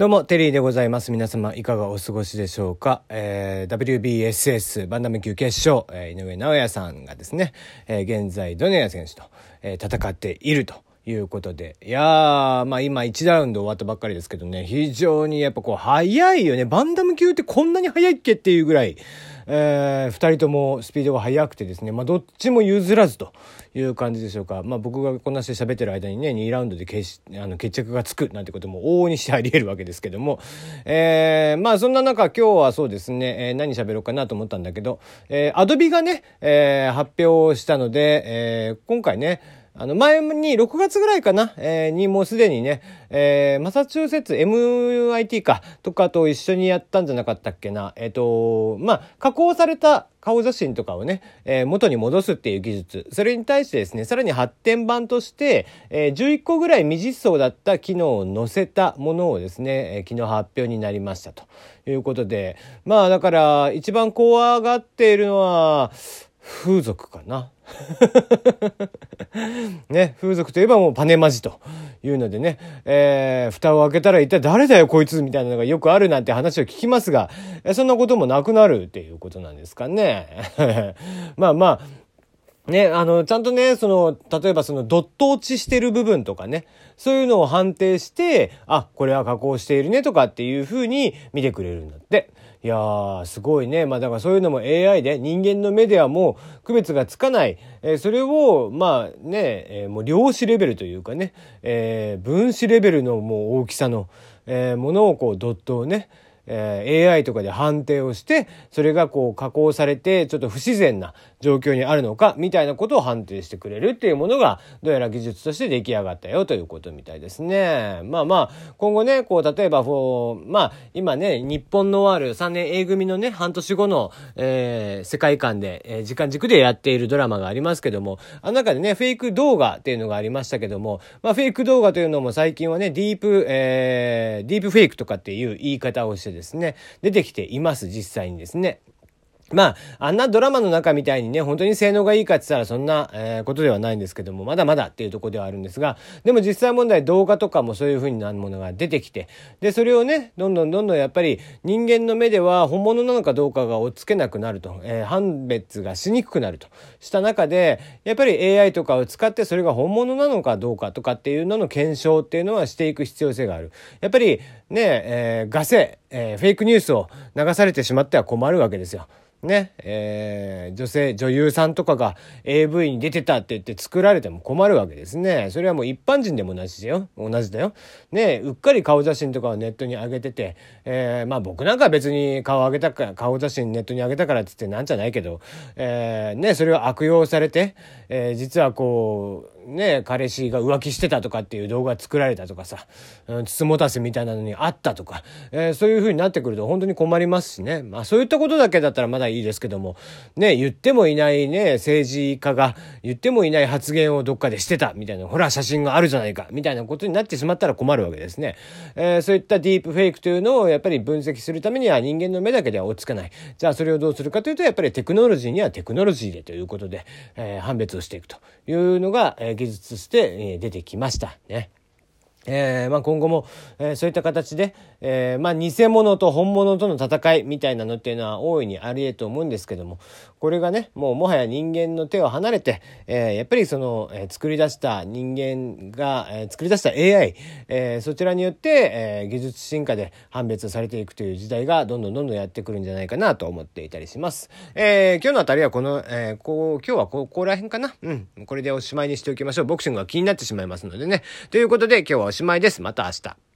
どうも、テリーでございます。皆様、いかがお過ごしでしょうか？えー、WBSS バンダム級決勝、えー、井上尚弥さんがですね、えー、現在、ドネア選手と、えー、戦っていると。いうことで。いやー、まあ今1ラウンド終わったばっかりですけどね、非常にやっぱこう早いよね。バンダム級ってこんなに早いっけっていうぐらい、えー、2人ともスピードが速くてですね、まあどっちも譲らずという感じでしょうか。まあ僕がこんなして喋ってる間にね、2ラウンドで決あの決着がつくなんてことも往々にしてあり得るわけですけども、えー、まあそんな中今日はそうですね、えー、何喋ろうかなと思ったんだけど、えー、アドビがね、えー、発表したので、えー、今回ね、あの、前に6月ぐらいかな、えー、にもうすでにね、えー、マサチューセッツ MIT か、とかと一緒にやったんじゃなかったっけな。えっ、ー、と、まあ、加工された顔写真とかをね、えー、元に戻すっていう技術。それに対してですね、さらに発展版として、えー、11個ぐらい未実装だった機能を載せたものをですね、えー、昨日発表になりましたということで、まあだから一番怖がっているのは、風俗かな。ね、風俗といえばもうパネマジというのでね、えー、蓋を開けたら一体誰だよこいつみたいなのがよくあるなんて話を聞きますが、そんなこともなくなるっていうことなんですかね。まあまあ、ね、あの、ちゃんとね、その、例えばそのドット落ちしてる部分とかね、そういうのを判定して、あ、これは加工しているねとかっていう風に見てくれるんだって。いやー、すごいね。まあだからそういうのも AI で人間の目ではもう区別がつかない。えー、それを、まあね、えー、もう量子レベルというかね、えー、分子レベルのもう大きさの、えー、ものをこうドットをね、えー、AI とかで判定をして、それがこう加工されて、ちょっと不自然な状況にあるのか、みたいなことを判定してくれるっていうものが、どうやら技術として出来上がったよということみたいですね。まあまあ、今後ね、こう、例えば、まあ、今ね、日本のある3年 A 組のね、半年後の、えー、世界観で、えー、時間軸でやっているドラマがありますけども、あの中でね、フェイク動画っていうのがありましたけども、まあ、フェイク動画というのも最近はね、ディープ、えー、ディープフェイクとかっていう言い方をしてですね、出てきています、実際にですね。まあ、あんなドラマの中みたいにね、本当に性能がいいかって言ったらそんな、えー、ことではないんですけども、まだまだっていうとこではあるんですが、でも実際問題動画とかもそういう風になるものが出てきて、で、それをね、どんどんどんどんやっぱり人間の目では本物なのかどうかが追っつけなくなると、えー、判別がしにくくなるとした中で、やっぱり AI とかを使ってそれが本物なのかどうかとかっていうのの検証っていうのはしていく必要性がある。やっぱりね、えー、ガセ、えー、フェイクニュースを流されてしまっては困るわけですよ。ね、えー、女性、女優さんとかが AV に出てたって言って作られても困るわけですね。それはもう一般人でも同じだよ。同じだよ。ね、うっかり顔写真とかをネットに上げてて、えー、まあ僕なんか別に顔上げたから、顔写真ネットに上げたからって言ってなんじゃないけど、えー、ね、それを悪用されて、えー、実はこう、ね、彼氏が浮気してたとかっていう動画作られたとかさ、うん、つつもたせみたいなのにあったとか、えー、そういう風になってくると本当に困りますしね。まあそういったことだけだったらまだいいですけども、ね、言ってもいないね、政治家が言ってもいない発言をどっかでしてたみたいな、ほら写真があるじゃないか、みたいなことになってしまったら困るわけですね。えー、そういったディープフェイクというのをやっぱり分析するためには人間の目だけでは追いつかない。じゃあそれをどうするかというと、やっぱりテクノロジーにはテクノロジーでということで、えー、判別をしていくというのが、えー、技術として、え出てきましたね。えー、まあ今後も、えー、そういった形で、えー、まあ偽物と本物との戦いみたいなのっていうのは大いにあり得と思うんですけども、これがね、もうもはや人間の手を離れて、えー、やっぱりその、えー、作り出した人間が、えー、作り出した AI、えー、そちらによって、えー、技術進化で判別されていくという時代がどんどんどんどんやってくるんじゃないかなと思っていたりします。えー、今日のあたりはこの、えー、こう、今日はここら辺かな？うん。これでおしまいにしておきましょう。ボクシングが気になってしまいますのでね。ということで今日はおしまいです。また明日。